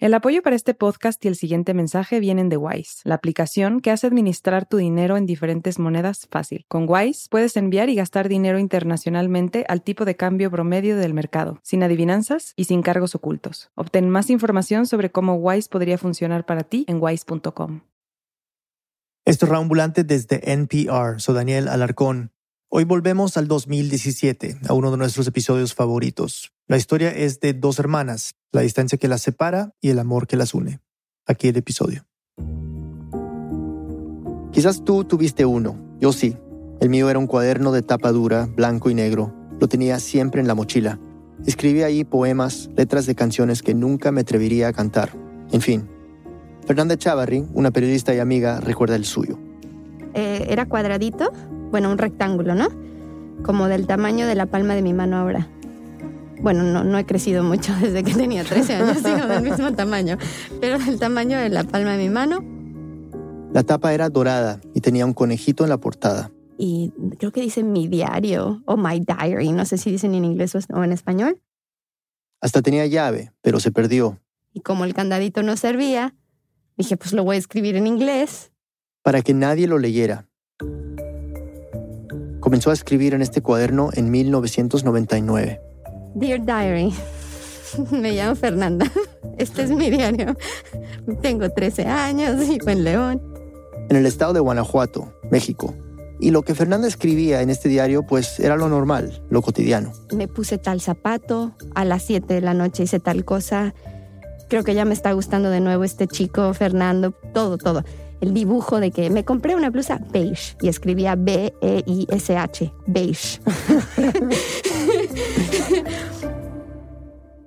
El apoyo para este podcast y el siguiente mensaje vienen de Wise, la aplicación que hace administrar tu dinero en diferentes monedas fácil. Con Wise puedes enviar y gastar dinero internacionalmente al tipo de cambio promedio del mercado, sin adivinanzas y sin cargos ocultos. Obtén más información sobre cómo Wise podría funcionar para ti en wise.com. Esto es Raambulante desde NPR. Soy Daniel Alarcón. Hoy volvemos al 2017, a uno de nuestros episodios favoritos. La historia es de dos hermanas, la distancia que las separa y el amor que las une. Aquí el episodio. Quizás tú tuviste uno, yo sí. El mío era un cuaderno de tapa dura, blanco y negro. Lo tenía siempre en la mochila. Escribía ahí poemas, letras de canciones que nunca me atrevería a cantar. En fin. Fernanda Chavarri, una periodista y amiga, recuerda el suyo. Eh, era cuadradito, bueno, un rectángulo, ¿no? Como del tamaño de la palma de mi mano ahora. Bueno, no, no he crecido mucho desde que tenía 13 años, sigo del mismo tamaño, pero del tamaño de la palma de mi mano. La tapa era dorada y tenía un conejito en la portada. Y creo que dice mi diario o my diary, no sé si dicen en inglés o en español. Hasta tenía llave, pero se perdió. Y como el candadito no servía, dije, pues lo voy a escribir en inglés. Para que nadie lo leyera. Comenzó a escribir en este cuaderno en 1999. Dear Diary, me llamo Fernanda. Este es mi diario. Tengo 13 años, vivo en León. En el estado de Guanajuato, México. Y lo que Fernanda escribía en este diario, pues era lo normal, lo cotidiano. Me puse tal zapato, a las 7 de la noche hice tal cosa. Creo que ya me está gustando de nuevo este chico, Fernando, todo, todo el dibujo de que me compré una blusa beige y escribía B-E-I-S-H, beige.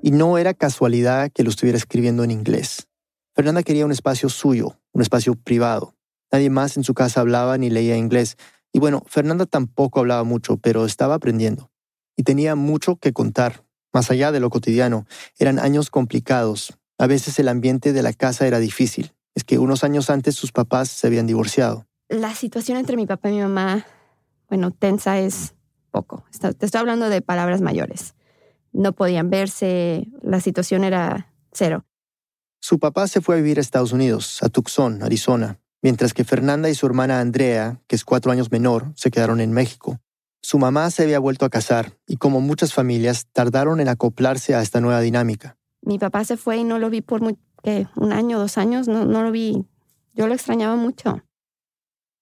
y no era casualidad que lo estuviera escribiendo en inglés. Fernanda quería un espacio suyo, un espacio privado. Nadie más en su casa hablaba ni leía inglés. Y bueno, Fernanda tampoco hablaba mucho, pero estaba aprendiendo. Y tenía mucho que contar, más allá de lo cotidiano. Eran años complicados. A veces el ambiente de la casa era difícil es que unos años antes sus papás se habían divorciado. La situación entre mi papá y mi mamá, bueno, tensa es poco. Te estoy hablando de palabras mayores. No podían verse, la situación era cero. Su papá se fue a vivir a Estados Unidos, a Tucson, Arizona, mientras que Fernanda y su hermana Andrea, que es cuatro años menor, se quedaron en México. Su mamá se había vuelto a casar y como muchas familias tardaron en acoplarse a esta nueva dinámica. Mi papá se fue y no lo vi por muy, un año, dos años, no, no lo vi. Yo lo extrañaba mucho.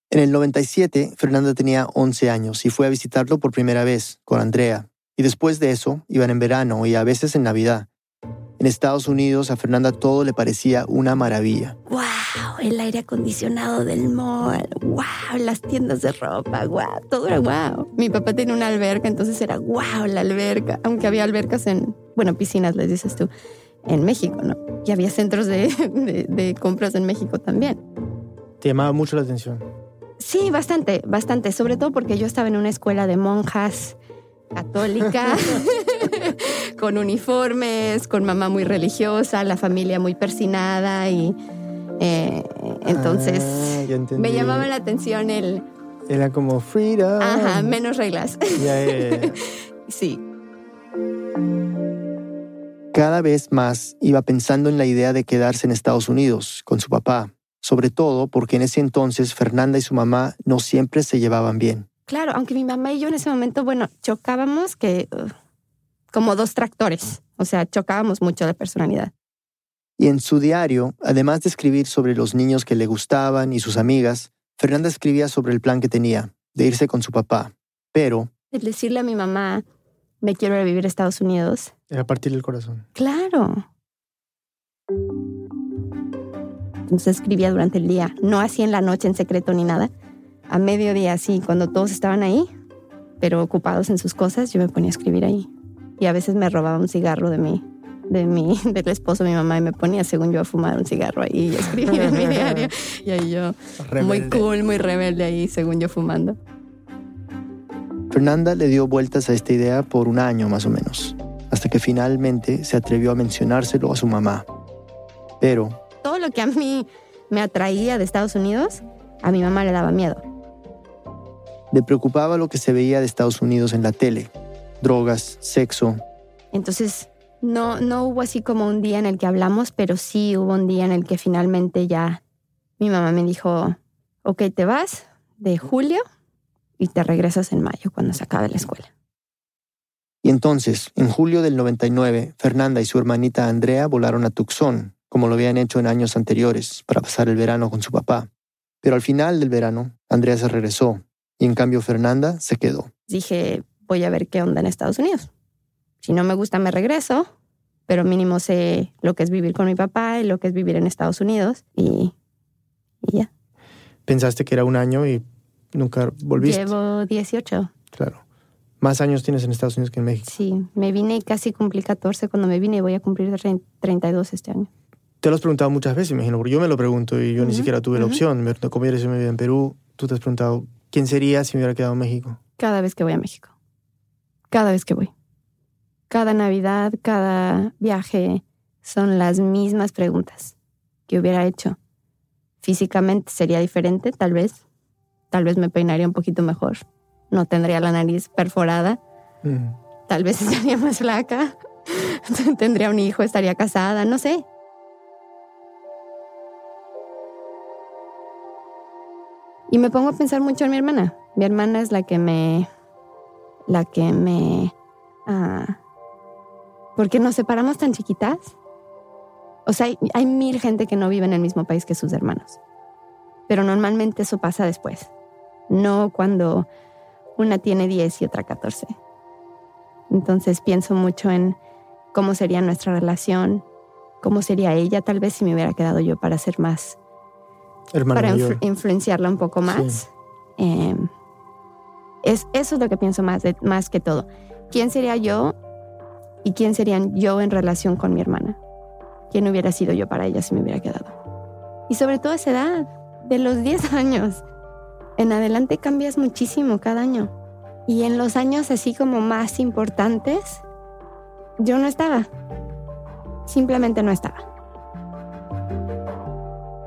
En el 97, Fernanda tenía 11 años y fue a visitarlo por primera vez con Andrea. Y después de eso, iban en verano y a veces en Navidad. En Estados Unidos a Fernanda todo le parecía una maravilla. ¡Wow! El aire acondicionado del mall. ¡Wow! Las tiendas de ropa. ¡Wow! Todo era wow. Mi papá tenía una alberca, entonces era ¡wow! La alberca. Aunque había albercas en, bueno, piscinas, les dices tú en México, ¿no? Y había centros de, compras en México también. ¿Te llamaba mucho la atención? Sí, bastante, bastante. Sobre todo porque yo estaba en una escuela de monjas católica, con uniformes, con mamá muy religiosa, la familia muy persinada y eh, entonces ah, me llamaba la atención el... Era como freedom. Ajá, menos reglas. sí. Cada vez más iba pensando en la idea de quedarse en Estados Unidos con su papá, sobre todo porque en ese entonces Fernanda y su mamá no siempre se llevaban bien. Claro, aunque mi mamá y yo en ese momento, bueno, chocábamos que uh, como dos tractores, o sea, chocábamos mucho de personalidad. Y en su diario, además de escribir sobre los niños que le gustaban y sus amigas, Fernanda escribía sobre el plan que tenía, de irse con su papá. Pero... El decirle a mi mamá, me quiero ir a vivir a Estados Unidos. Era partir el corazón. Claro. Entonces escribía durante el día, no así en la noche en secreto ni nada. A mediodía, sí, cuando todos estaban ahí, pero ocupados en sus cosas, yo me ponía a escribir ahí. Y a veces me robaba un cigarro de mí, de mi, del esposo de mi mamá y me ponía, según yo, a fumar un cigarro ahí y escribía en mi diario. Y ahí yo, muy cool, muy rebelde ahí, según yo, fumando. Fernanda le dio vueltas a esta idea por un año más o menos, hasta que finalmente se atrevió a mencionárselo a su mamá. Pero... Todo lo que a mí me atraía de Estados Unidos, a mi mamá le daba miedo. Le preocupaba lo que se veía de Estados Unidos en la tele, drogas, sexo. Entonces No, no hubo así como un día en el que hablamos, pero sí hubo un día en el que finalmente ya mi mamá me dijo, ok, te vas de julio y te regresas en mayo cuando se acabe la escuela. Entonces, en julio del 99, Fernanda y su hermanita Andrea volaron a Tucson, como lo habían hecho en años anteriores, para pasar el verano con su papá. Pero al final del verano, Andrea se regresó y en cambio Fernanda se quedó. Dije, voy a ver qué onda en Estados Unidos. Si no me gusta, me regreso, pero mínimo sé lo que es vivir con mi papá y lo que es vivir en Estados Unidos y, y ya. Pensaste que era un año y nunca volviste. Llevo 18. Claro. Más años tienes en Estados Unidos que en México. Sí, me vine y casi cumplí 14 cuando me vine y voy a cumplir 32 este año. Te lo has preguntado muchas veces, imagino, porque yo me lo pregunto y yo ni siquiera tuve la opción. Me ¿Cómo eres si me en Perú? Tú te has preguntado, ¿quién sería si me hubiera quedado en México? Cada vez que voy a México. Cada vez que voy. Cada Navidad, cada viaje, son las mismas preguntas que hubiera hecho. Físicamente sería diferente, tal vez. Tal vez me peinaría un poquito mejor no tendría la nariz perforada. Mm. Tal vez estaría más flaca. tendría un hijo, estaría casada, no sé. Y me pongo a pensar mucho en mi hermana. Mi hermana es la que me. la que me. Ah, ¿Por qué nos separamos tan chiquitas? O sea, hay, hay mil gente que no vive en el mismo país que sus hermanos. Pero normalmente eso pasa después. No cuando una tiene 10 y otra 14. Entonces pienso mucho en cómo sería nuestra relación, cómo sería ella tal vez si me hubiera quedado yo para ser más, para influenciarla un poco más. Em, es, eso es lo que pienso más, más que todo. ¿Quién sería yo y quién serían yo en relación con mi hermana? ¿Quién hubiera sido yo para ella si me hubiera quedado? Y sobre todo esa edad, de los 10 años en adelante cambias muchísimo cada año. Y en los años así como más importantes, yo no estaba. Simplemente no estaba.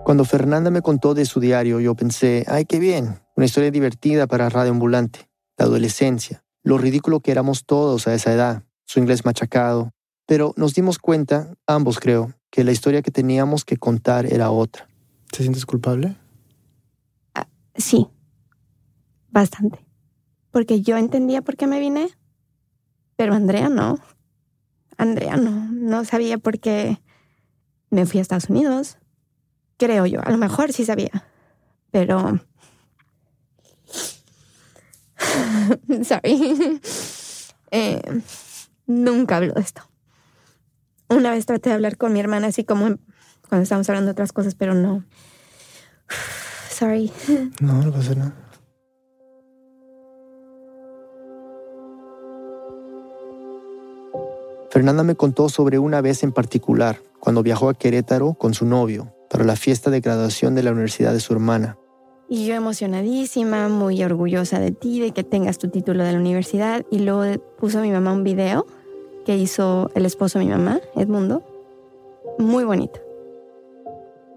Cuando Fernanda me contó de su diario, yo pensé, ay, qué bien, una historia divertida para Radio Ambulante, la adolescencia, lo ridículo que éramos todos a esa edad, su inglés machacado. Pero nos dimos cuenta, ambos creo, que la historia que teníamos que contar era otra. ¿Te sientes culpable? Ah, sí, Bastante. Porque yo entendía por qué me vine, pero Andrea no. Andrea no, no sabía por qué me fui a Estados Unidos. Creo yo, a lo mejor sí sabía, pero... Sorry. Eh, nunca hablo de esto. Una vez traté de hablar con mi hermana así como cuando estábamos hablando de otras cosas, pero no. Sorry. No, no pasa nada. Fernanda me contó sobre una vez en particular, cuando viajó a Querétaro con su novio para la fiesta de graduación de la universidad de su hermana. Y yo emocionadísima, muy orgullosa de ti, de que tengas tu título de la universidad. Y luego puso a mi mamá un video que hizo el esposo de mi mamá, Edmundo. Muy bonito.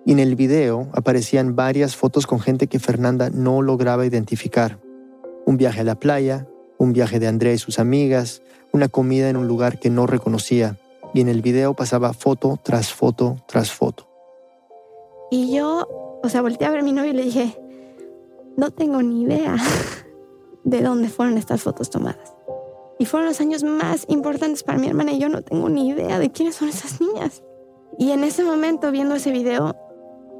Y en el video aparecían varias fotos con gente que Fernanda no lograba identificar. Un viaje a la playa, un viaje de André y sus amigas, una comida en un lugar que no reconocía, y en el video pasaba foto tras foto tras foto. Y yo, o sea, volteé a ver a mi novio y le dije, no tengo ni idea de dónde fueron estas fotos tomadas. Y fueron los años más importantes para mi hermana y yo no tengo ni idea de quiénes son esas niñas. Y en ese momento, viendo ese video,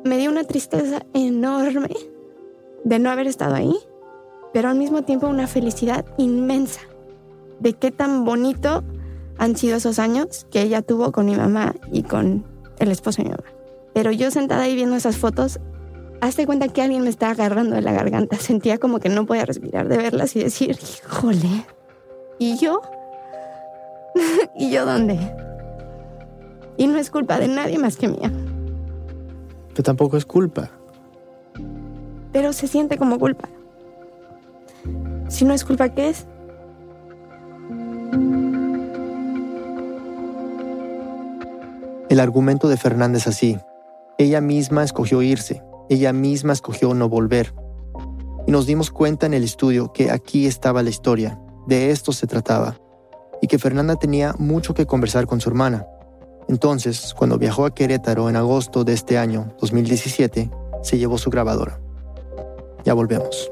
me dio una tristeza enorme de no haber estado ahí pero al mismo tiempo una felicidad inmensa de qué tan bonito han sido esos años que ella tuvo con mi mamá y con el esposo de mi mamá. Pero yo sentada ahí viendo esas fotos, hazte cuenta que alguien me estaba agarrando de la garganta. Sentía como que no podía respirar de verlas y decir, híjole, ¿y yo? ¿Y yo dónde? Y no es culpa de nadie más que mía. Pero tampoco es culpa. Pero se siente como culpa. Si no es culpa, ¿qué es? El argumento de Fernanda es así. Ella misma escogió irse, ella misma escogió no volver. Y nos dimos cuenta en el estudio que aquí estaba la historia, de esto se trataba. Y que Fernanda tenía mucho que conversar con su hermana. Entonces, cuando viajó a Querétaro en agosto de este año, 2017, se llevó su grabadora. Ya volvemos.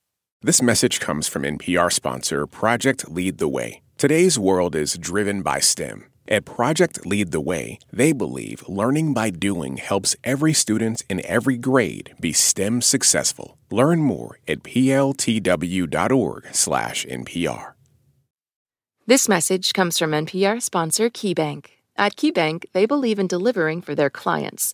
This message comes from NPR sponsor Project Lead the Way. Today's world is driven by STEM. At Project Lead the Way, they believe learning by doing helps every student in every grade be STEM successful. Learn more at pltw.org/npr. This message comes from NPR sponsor KeyBank. At KeyBank, they believe in delivering for their clients.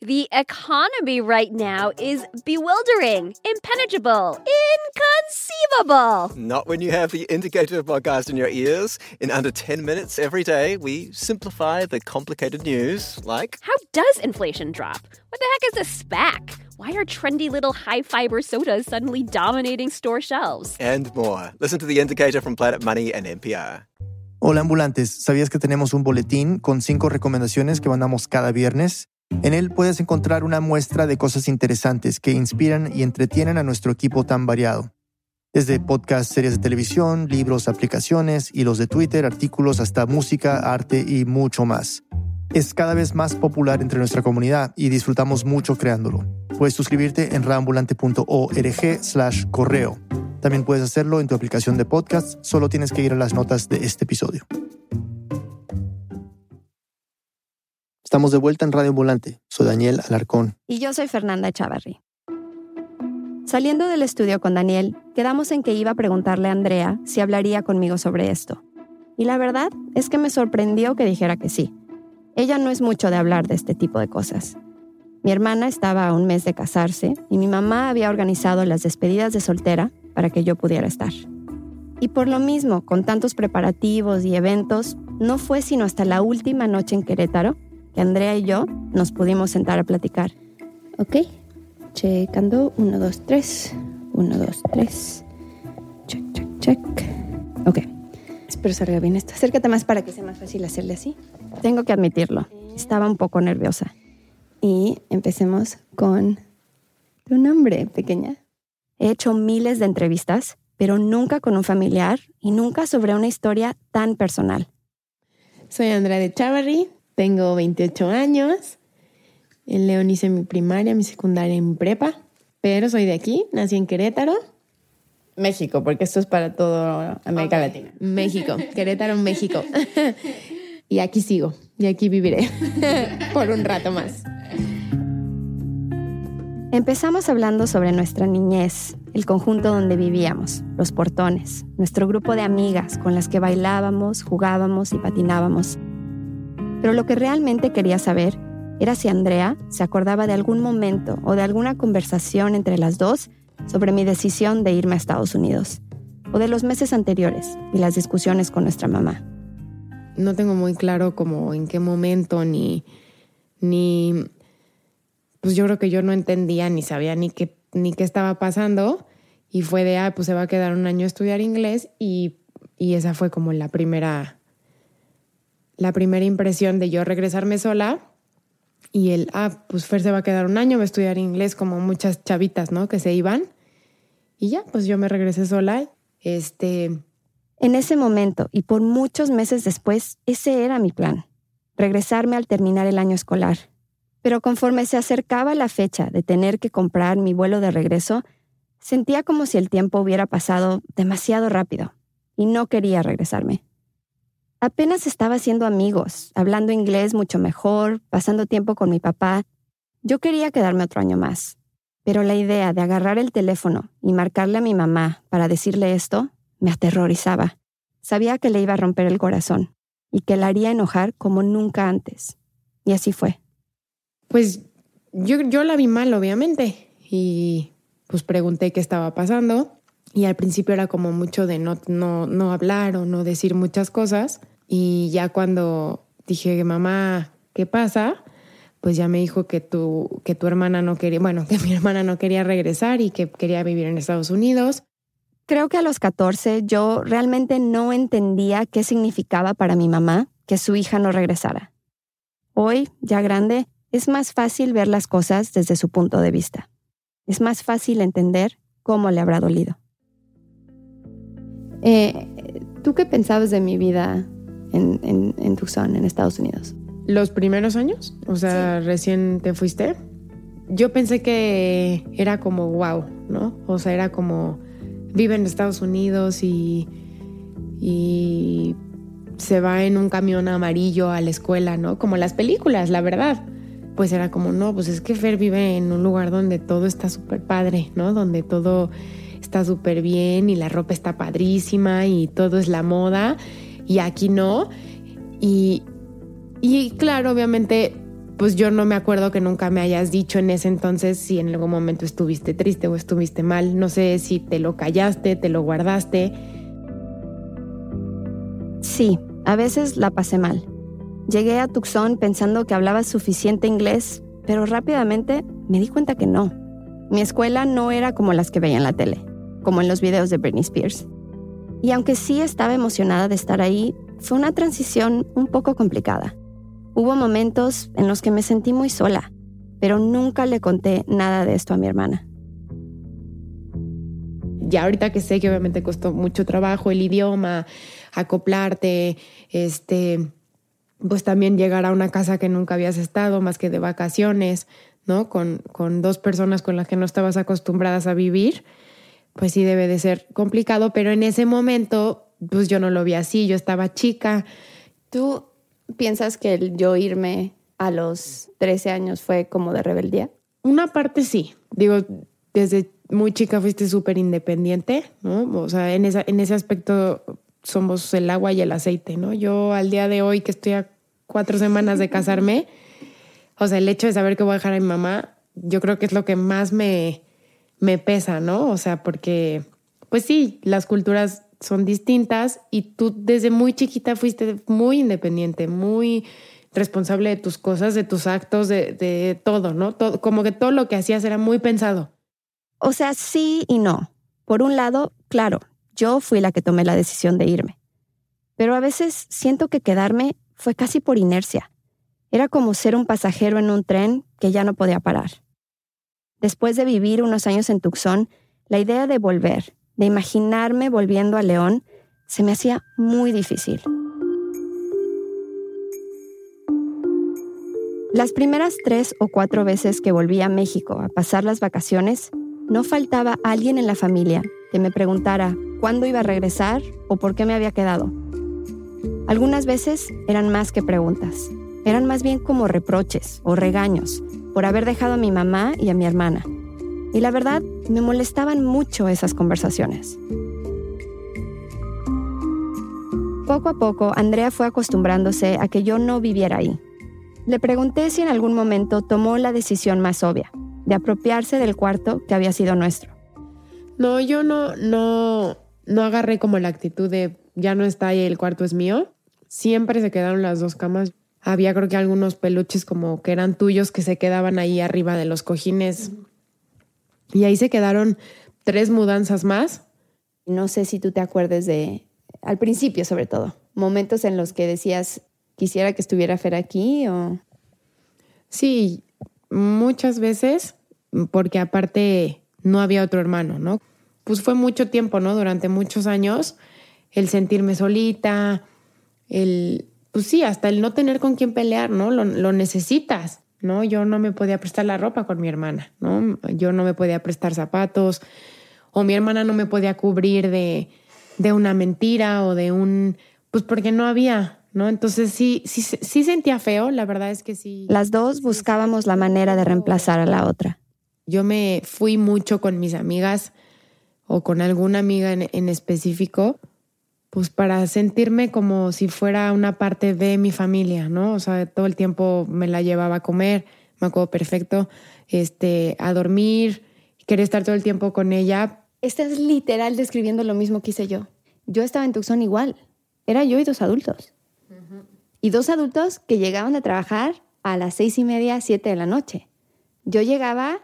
The economy right now is bewildering, impenetrable, inconceivable. Not when you have the Indicator podcast in your ears. In under 10 minutes every day, we simplify the complicated news like How does inflation drop? What the heck is a SPAC? Why are trendy little high fiber sodas suddenly dominating store shelves? and more. Listen to the Indicator from Planet Money and NPR. Hola ambulantes, ¿sabías que tenemos un boletín con cinco recomendaciones que mandamos cada viernes? En él puedes encontrar una muestra de cosas interesantes que inspiran y entretienen a nuestro equipo tan variado. Desde podcasts, series de televisión, libros, aplicaciones, hilos de Twitter, artículos, hasta música, arte y mucho más. Es cada vez más popular entre nuestra comunidad y disfrutamos mucho creándolo. Puedes suscribirte en raambulante.org slash correo. También puedes hacerlo en tu aplicación de podcast, solo tienes que ir a las notas de este episodio. Estamos de vuelta en Radio Ambulante. Soy Daniel Alarcón. Y yo soy Fernanda Chavarri. Saliendo del estudio con Daniel, quedamos en que iba a preguntarle a Andrea si hablaría conmigo sobre esto. Y la verdad es que me sorprendió que dijera que sí. Ella no es mucho de hablar de este tipo de cosas. Mi hermana estaba a un mes de casarse y mi mamá había organizado las despedidas de soltera para que yo pudiera estar. Y por lo mismo, con tantos preparativos y eventos, no fue sino hasta la última noche en Querétaro que Andrea y yo nos pudimos sentar a platicar. Ok, checando, uno, dos, tres, uno, dos, tres, check, check, check. Ok, espero salga bien esto. Acércate más para que sea más fácil hacerle así. Tengo que admitirlo, estaba un poco nerviosa. Y empecemos con tu nombre, pequeña. He hecho miles de entrevistas, pero nunca con un familiar y nunca sobre una historia tan personal. Soy Andrea de Chavarri, tengo 28 años. En León hice mi primaria, mi secundaria mi prepa, pero soy de aquí, nací en Querétaro. México, porque esto es para toda América Latina. México, Querétaro, México. y aquí sigo, y aquí viviré por un rato más. Empezamos hablando sobre nuestra niñez, el conjunto donde vivíamos, los portones, nuestro grupo de amigas con las que bailábamos, jugábamos y patinábamos. Pero lo que realmente quería saber era si Andrea se acordaba de algún momento o de alguna conversación entre las dos sobre mi decisión de irme a Estados Unidos, o de los meses anteriores y las discusiones con nuestra mamá. No tengo muy claro como en qué momento ni ni pues yo creo que yo no entendía ni sabía ni qué ni qué estaba pasando y fue de ah pues se va a quedar un año a estudiar inglés y y esa fue como la primera la primera impresión de yo regresarme sola y el, ah, pues Fer se va a quedar un año, va a estudiar inglés como muchas chavitas, ¿no? Que se iban. Y ya, pues yo me regresé sola. Este, En ese momento y por muchos meses después, ese era mi plan, regresarme al terminar el año escolar. Pero conforme se acercaba la fecha de tener que comprar mi vuelo de regreso, sentía como si el tiempo hubiera pasado demasiado rápido y no quería regresarme. Apenas estaba haciendo amigos, hablando inglés mucho mejor, pasando tiempo con mi papá. Yo quería quedarme otro año más, pero la idea de agarrar el teléfono y marcarle a mi mamá para decirle esto me aterrorizaba. Sabía que le iba a romper el corazón y que la haría enojar como nunca antes. Y así fue. Pues yo, la vi mal, obviamente, y pues pregunté qué estaba pasando. Y al principio era como mucho de no, no, no hablar o no decir muchas cosas. Y ya cuando dije, mamá, ¿qué pasa? Pues ya me dijo que tu, que tu hermana no quería, bueno, que mi hermana no quería regresar y que quería vivir en Estados Unidos. Creo que a los 14 yo realmente no entendía qué significaba para mi mamá que su hija no regresara. Hoy, ya grande, es más fácil ver las cosas desde su punto de vista. Es más fácil entender cómo le habrá dolido. Eh, ¿Tú qué pensabas de mi vida en, en, en, Tucson, en Estados Unidos? Los primeros años, o sea, recién te fuiste. Yo pensé que era como wow, ¿no? O sea, era como vive en Estados Unidos y, y se va en un camión amarillo a la escuela, ¿no? Como las películas, la verdad. Pues era como, no, pues es que Fer vive en un lugar donde todo está súper padre, ¿no? Donde todo está súper bien y la ropa está padrísima y todo es la moda y aquí no. Y, y claro, obviamente, pues yo no me acuerdo que nunca me hayas dicho en ese entonces si en algún momento estuviste triste o estuviste mal. No sé si te lo callaste, te lo guardaste. Sí, a veces la pasé mal. Llegué a Tucson pensando que hablaba suficiente inglés, pero rápidamente me di cuenta que no. Mi escuela no era como las que veía en la tele como en los videos de Britney Spears. Y aunque sí estaba emocionada de estar ahí, fue una transición un poco complicada. Hubo momentos en los que me sentí muy sola, pero nunca le conté nada de esto a mi hermana. Ya ahorita que sé que obviamente costó mucho trabajo el idioma, acoplarte, este, pues también llegar a una casa que nunca habías estado más que de vacaciones, ¿no? Con, con dos personas con las que no estabas acostumbradas a vivir pues sí debe de ser complicado, pero en ese momento, pues yo no lo vi así, yo estaba chica. ¿Tú piensas que el yo irme a los 13 años fue como de rebeldía? Una parte sí, digo, desde muy chica fuiste súper independiente, ¿no? O sea, en, esa, en ese aspecto somos el agua y el aceite, ¿no? Yo al día de hoy que estoy a cuatro semanas de casarme, o sea, el hecho de saber que voy a dejar a mi mamá, yo creo que es lo que más me, me pesa, ¿no? O sea, porque, pues sí, las culturas son distintas y tú desde muy chiquita fuiste muy independiente, muy responsable de tus cosas, de tus actos, de, todo, ¿no? Todo, como que todo lo que hacías era muy pensado. O sea, sí y no. Por un lado, claro, yo fui la que tomé la decisión de irme. Pero a veces siento que quedarme fue casi por inercia. Era como ser un pasajero en un tren que ya no podía parar. Después de vivir unos años en Tucson, la idea de volver, de imaginarme volviendo a León, se me hacía muy difícil. Las primeras tres o cuatro veces que volví a México a pasar las vacaciones, no faltaba alguien en la familia que me preguntara cuándo iba a regresar o por qué me había quedado. Algunas veces eran más que preguntas, eran más bien como reproches o regaños por haber dejado a mi mamá y a mi hermana. Y la verdad, me molestaban mucho esas conversaciones. Poco a poco, Andrea fue acostumbrándose a que yo no viviera ahí. Le pregunté si en algún momento tomó la decisión más obvia, de apropiarse del cuarto que había sido nuestro. No, yo no, no, no agarré como la actitud de ya no está ahí, el cuarto es mío. Siempre se quedaron las dos camas había creo que algunos peluches como que eran tuyos que se quedaban ahí arriba de los cojines. Y ahí se quedaron tres mudanzas más. No sé si tú te acuerdes de, al principio sobre todo, momentos en los que decías, quisiera que estuviera Fer aquí o... Sí, muchas veces, porque aparte no había otro hermano, ¿no? Pues fue mucho tiempo, ¿no? Durante muchos años, el sentirme solita, el pues sí, hasta el no tener con quién pelear, ¿no? Lo, necesitas, ¿no? Yo no me podía prestar la ropa con mi hermana, ¿no? Yo no me podía prestar zapatos o mi hermana no me podía cubrir de, de una mentira o de un pues porque no había, ¿no? Entonces sí, sí, sí sentía feo, la verdad es que sí. Las dos buscábamos la manera de reemplazar a la otra. Yo me fui mucho con mis amigas o con alguna amiga en, en específico, pues para sentirme como si fuera una parte de mi familia, ¿no? O sea, todo el tiempo me la llevaba a comer, me acuerdo perfecto, este, a dormir, quería estar todo el tiempo con ella. Estás literal describiendo lo mismo que hice yo. Yo estaba en Tucson igual. Era yo y dos adultos. Y dos adultos que llegaban a trabajar a las seis y media, siete de la noche. Yo llegaba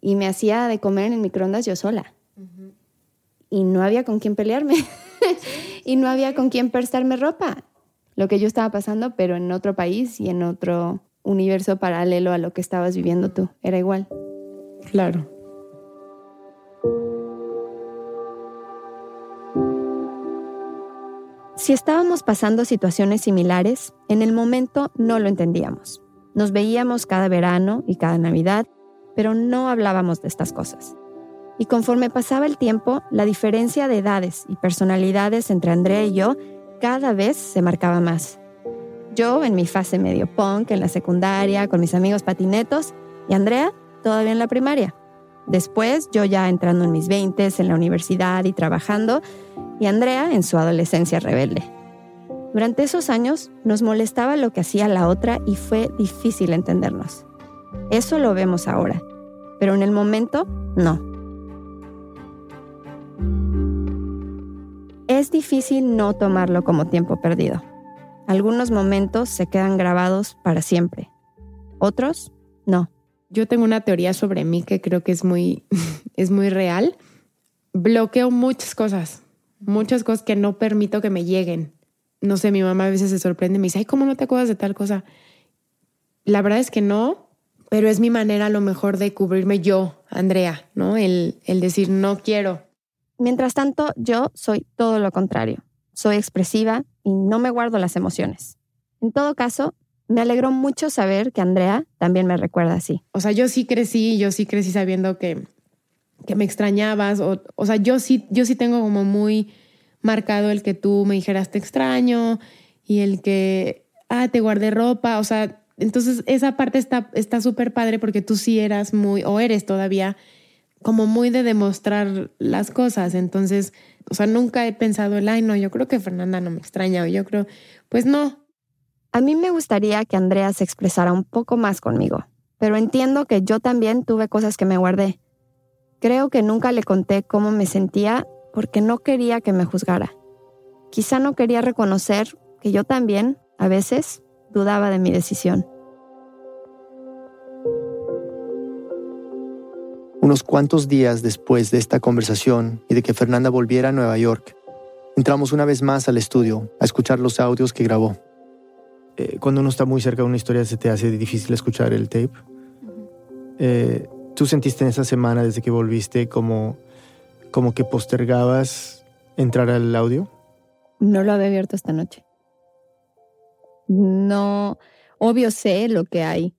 y me hacía de comer en el microondas yo sola. Y no había con quién pelearme. y no había con quién prestarme ropa. Lo que yo estaba pasando, pero en otro país y en otro universo paralelo a lo que estabas viviendo tú. Era igual. Claro. Si estábamos pasando situaciones similares, en el momento no lo entendíamos. Nos veíamos cada verano y cada Navidad, pero no hablábamos de estas cosas. Y conforme pasaba el tiempo, la diferencia de edades y personalidades entre Andrea y yo cada vez se marcaba más. Yo en mi fase medio punk, en la secundaria, con mis amigos patinetos, y Andrea todavía en la primaria. Después yo ya entrando en mis 20 en la universidad y trabajando, y Andrea en su adolescencia rebelde. Durante esos años nos molestaba lo que hacía la otra y fue difícil entendernos. Eso lo vemos ahora, pero en el momento no. Es difícil no tomarlo como tiempo perdido. Algunos momentos se quedan grabados para siempre, otros no. Yo tengo una teoría sobre mí que creo que es muy, es muy real. Bloqueo muchas cosas, muchas cosas que no permito que me lleguen. No sé, mi mamá a veces se sorprende y me dice, ay, ¿cómo no te acuerdas de tal cosa? La verdad es que no, pero es mi manera a lo mejor de cubrirme yo, Andrea, ¿no? El, el decir, no quiero. Mientras tanto, yo soy todo lo contrario. Soy expresiva y no me guardo las emociones. En todo caso, me alegró mucho saber que Andrea también me recuerda así. O sea, yo sí crecí, yo sí crecí sabiendo que, que me extrañabas. O, o sea, yo sí, yo sí tengo como muy marcado el que tú me dijeras te extraño y el que, ah, te guardé ropa. O sea, entonces esa parte está súper padre porque tú sí eras muy, o eres todavía, como muy de demostrar las cosas. Entonces, o sea, nunca he pensado el, ay, no, yo creo que Fernanda no me extraña o yo creo, pues no. A mí me gustaría que Andrea se expresara un poco más conmigo, pero entiendo que yo también tuve cosas que me guardé. Creo que nunca le conté cómo me sentía porque no quería que me juzgara. Quizá no quería reconocer que yo también, a veces, dudaba de mi decisión. Unos cuantos días después de esta conversación y de que Fernanda volviera a Nueva York, entramos una vez más al estudio a escuchar los audios que grabó. Eh, cuando uno está muy cerca de una historia se te hace difícil escuchar el tape. Eh, ¿Tú sentiste en esa semana desde que volviste como, como que postergabas entrar al audio? No lo había abierto esta noche. No, obvio sé lo que hay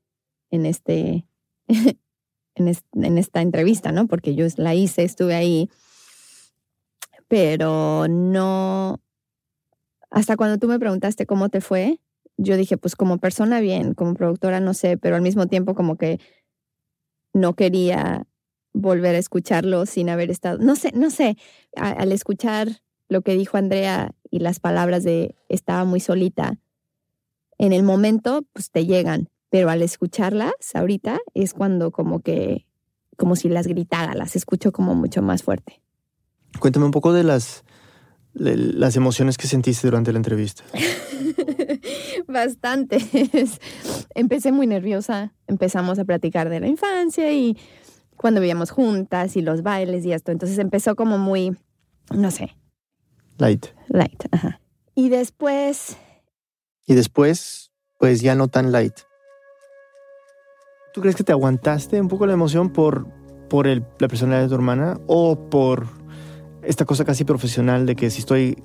en este en, esta entrevista, ¿no? Porque yo la hice, estuve ahí, pero no, hasta cuando tú me preguntaste cómo te fue, yo dije, pues como persona bien, como productora no sé, pero al mismo tiempo como que no quería volver a escucharlo sin haber estado, no sé, no sé, al escuchar lo que dijo Andrea y las palabras de estaba muy solita, en el momento pues te llegan, pero al escucharlas ahorita es cuando como que, como si las gritara, las escucho como mucho más fuerte. Cuéntame un poco de las, las emociones que sentiste durante la entrevista. Bastante. Empecé muy nerviosa, empezamos a platicar de la infancia y cuando vivíamos juntas y los bailes y esto, entonces empezó como muy, no sé. Light. Light, ajá. Y después... Y después, pues ya no tan light. ¿Tú crees que te aguantaste un poco la emoción por, por el, la personalidad de tu hermana o por esta cosa casi profesional de que si estoy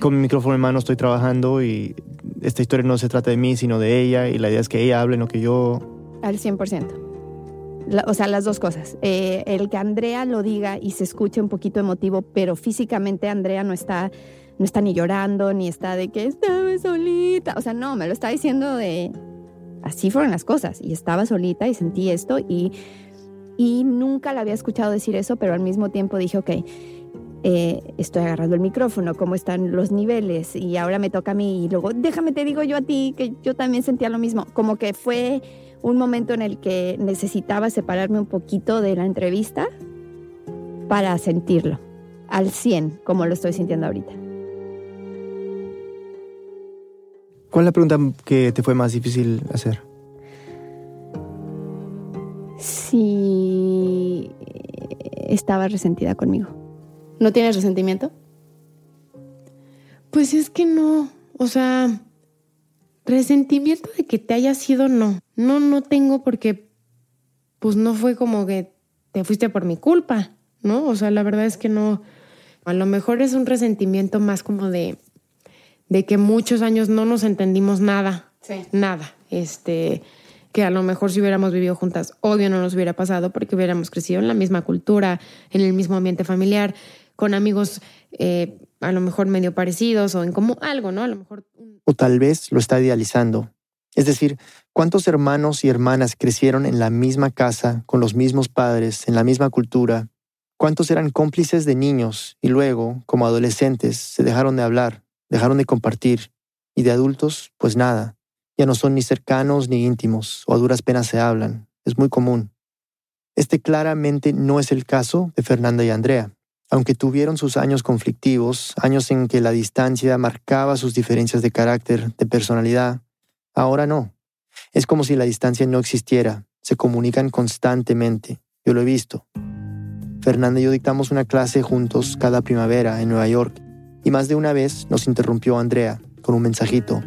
con mi micrófono en mano estoy trabajando y esta historia no se trata de mí sino de ella y la idea es que ella hable, no que yo... Al 100%. o sea, las dos cosas. Eh, el que Andrea lo diga y se escuche un poquito emotivo, pero físicamente Andrea no está no está ni llorando, ni está de que estaba solita. O sea, no, me lo está diciendo de así fueron las cosas. Y estaba solita y sentí esto y, y nunca la había escuchado decir eso, pero al mismo tiempo dije, ok, eh, estoy agarrando el micrófono, cómo están los niveles y ahora me toca a mí y luego déjame te digo yo a ti que yo también sentía lo mismo, como que fue un momento en el que necesitaba separarme un poquito de la entrevista para sentirlo al 100 como lo estoy sintiendo ahorita. ¿Cuál es la pregunta que te fue más difícil hacer? Si estaba resentida conmigo. ¿No tienes resentimiento? Pues es que no, o sea, resentimiento de que te haya sido no. No, no tengo porque pues no fue como que te fuiste por mi culpa, ¿no? O sea, la verdad es que no. A lo mejor es un resentimiento más como de, de que muchos años no nos entendimos nada. Sí. Nada. Este, que a lo mejor si hubiéramos vivido juntas, obvio no nos hubiera pasado porque hubiéramos crecido en la misma cultura, en el mismo ambiente familiar, con amigos eh, a lo mejor medio parecidos o en como algo, ¿no? A lo mejor. O tal vez lo está idealizando. Es decir, ¿cuántos hermanos y hermanas crecieron en la misma casa, con los mismos padres, en la misma cultura? ¿Cuántos eran cómplices de niños y luego, como adolescentes, se dejaron de hablar, dejaron de compartir? Y de adultos, pues nada. Ya no son ni cercanos ni íntimos, o a duras penas se hablan. Es muy común. Este claramente no es el caso de Fernanda y Andrea. Aunque tuvieron sus años conflictivos, años en que la distancia marcaba sus diferencias de carácter, de personalidad, ahora no. Es como si la distancia no existiera, se comunican constantemente. Yo lo he visto. Fernanda y yo dictamos una clase juntos cada primavera en Nueva York y más de una vez nos interrumpió Andrea con un mensajito.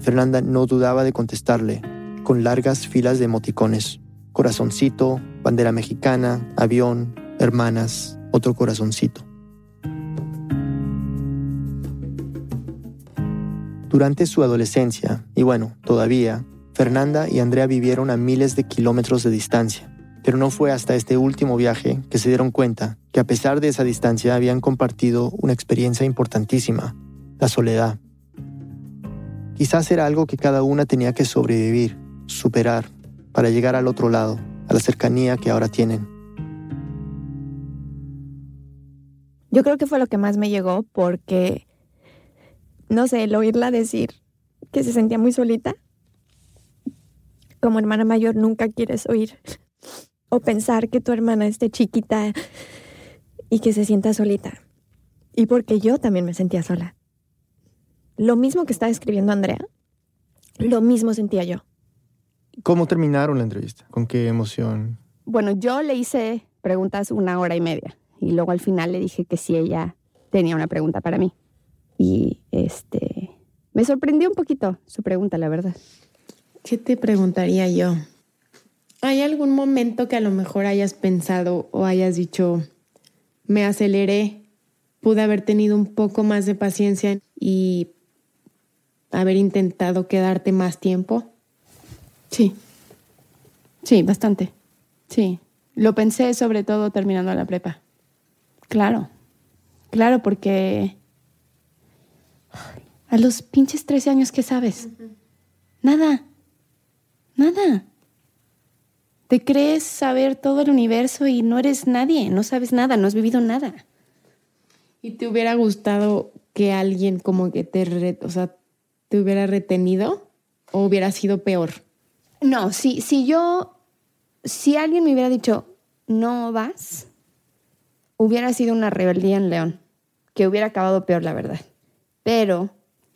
Fernanda no dudaba de contestarle, con largas filas de emoticones. Corazoncito, bandera mexicana, avión, hermanas, otro corazoncito. Durante su adolescencia, y bueno, todavía, Fernanda y Andrea vivieron a miles de kilómetros de distancia, pero no fue hasta este último viaje que se dieron cuenta que a pesar de esa distancia habían compartido una experiencia importantísima, la soledad. Quizás era algo que cada una tenía que sobrevivir, superar, para llegar al otro lado, a la cercanía que ahora tienen. Yo creo que fue lo que más me llegó porque, no sé, el oírla decir que se sentía muy solita. Como hermana mayor nunca quieres oír o pensar que tu hermana esté chiquita y que se sienta solita. Y porque yo también me sentía sola. Lo mismo que estaba escribiendo Andrea, lo mismo sentía yo. ¿Cómo terminaron la entrevista? ¿Con qué emoción? Bueno, yo le hice preguntas una hora y media y luego al final le dije que si ella tenía una pregunta para mí. Y este me sorprendió un poquito su pregunta, la verdad. ¿Qué te preguntaría yo? ¿Hay algún momento que a lo mejor hayas pensado o hayas dicho, me aceleré, pude haber tenido un poco más de paciencia y haber intentado quedarte más tiempo? Sí. Sí, bastante. Sí. Lo pensé sobre todo terminando la prepa. Claro. Claro, porque a los pinches 13 años, ¿qué sabes? Nada. Nada. Te crees saber todo el universo y no eres nadie, no sabes nada, no has vivido nada. ¿Y te hubiera gustado que alguien como que te, re- o sea, te hubiera retenido o hubiera sido peor? No, si, si yo, si alguien me hubiera dicho, no vas, hubiera sido una rebeldía en León, que hubiera acabado peor, la verdad. Pero,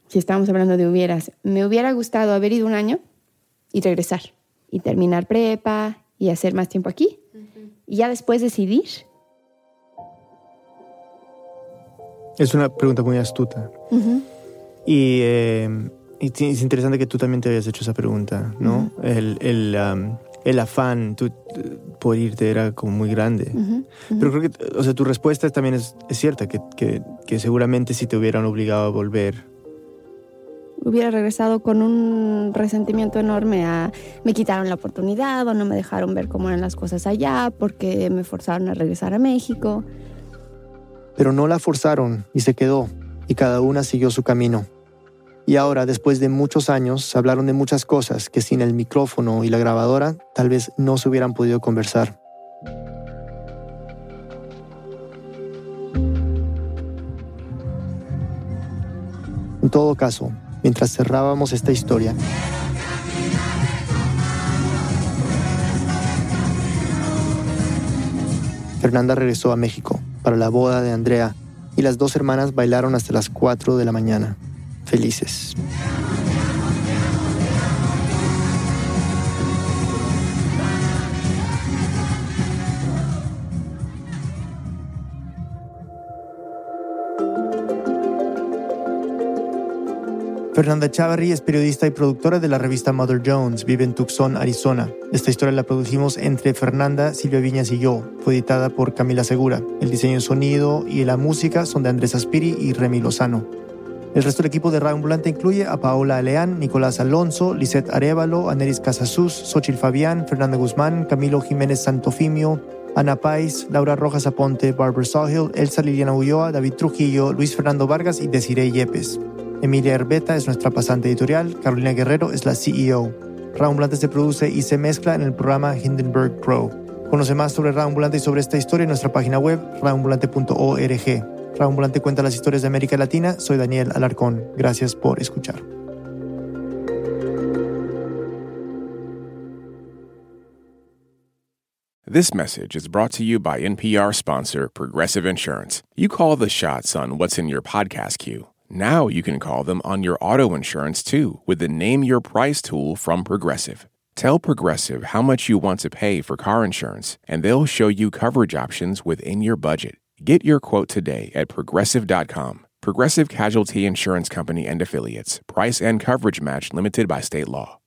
si estamos hablando de hubieras, me hubiera gustado haber ido un año y regresar, y terminar prepa, y hacer más tiempo aquí, y ya después decidir. Es una pregunta muy astuta. Y, eh, y es interesante que tú también te hayas hecho esa pregunta, ¿no? El, el, um, el afán tú, por irte era como muy grande. Pero creo que, o sea, tu respuesta también es, es cierta, que, que, que seguramente si te hubieran obligado a volver, Hubiera regresado con un resentimiento enorme a me quitaron la oportunidad o no me dejaron ver cómo eran las cosas allá porque me forzaron a regresar a México. pero no la forzaron y se quedó. y cada una siguió su camino. Y ahora, después de muchos años, hablaron de muchas cosas que sin el micrófono y la grabadora tal vez no se hubieran podido conversar. En todo caso, mientras cerrábamos esta historia, Fernanda regresó a México para la boda de Andrea y las dos hermanas bailaron hasta las 4 de la mañana felices. Fernanda Chavarri es periodista y productora de la revista Mother Jones. Vive en Tucson, Arizona. Esta historia la producimos entre Fernanda, Silvia Viñas y yo. Fue editada por Camila Segura. El diseño de sonido y la música son de Andrés Aspiri y Remy Lozano. El resto del equipo de Radio Ambulante incluye a Paola Aleán, Nicolás Alonso, Lisette Arevalo, Aneris Casasus, Xochil Fabián, Fernanda Guzmán, Camilo Jiménez Santofimio, Ana Pais, Laura Rojas Aponte, Barbara Sawhill, Elsa Liliana Ulloa, David Trujillo, Luis Fernando Vargas y Desiree Yepes. Emilia Herbeta es nuestra pasante editorial, Carolina Guerrero es la CEO. Radio Ambulante se produce y se mezcla en el programa Hindenburg Pro. Conoce más sobre Radio Ambulante y sobre esta historia en nuestra página web radioambulante.org. Ambulante cuenta las historias de América Latina. Soy Daniel Alarcón. Gracias por escuchar. This message is brought to you by NPR sponsor Progressive Insurance. You call the shots on what's in your podcast queue. Now you can call them on your auto insurance too with the Name Your Price tool from Progressive. Tell Progressive how much you want to pay for car insurance, and they'll show you coverage options within your budget. Get your quote today at progressive.com. Progressive Casualty Insurance Company and Affiliates. Price and coverage match limited by state law.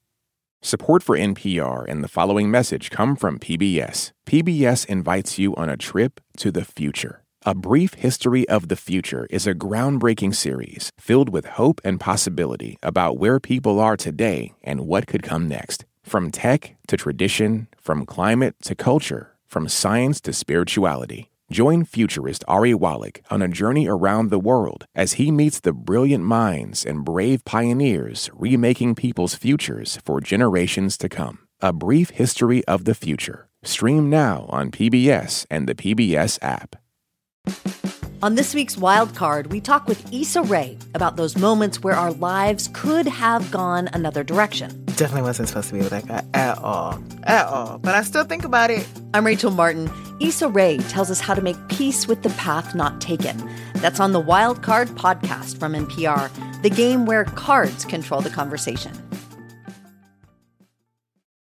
Support for NPR and the following message come from PBS. PBS invites you on a trip to the future. A Brief History of the Future is a groundbreaking series filled with hope and possibility about where people are today and what could come next. From tech to tradition, from climate to culture, from science to spirituality. Join futurist Ari Wallach on a journey around the world as he meets the brilliant minds and brave pioneers remaking people's futures for generations to come. A Brief History of the Future. Stream now on PBS and the PBS app. On this week's Wildcard, we talk with Issa Rae about those moments where our lives could have gone another direction. Definitely wasn't supposed to be with that guy at all. At all. But I still think about it. I'm Rachel Martin. Issa Rae tells us how to make peace with the path not taken. That's on the Wildcard podcast from NPR, the game where cards control the conversation.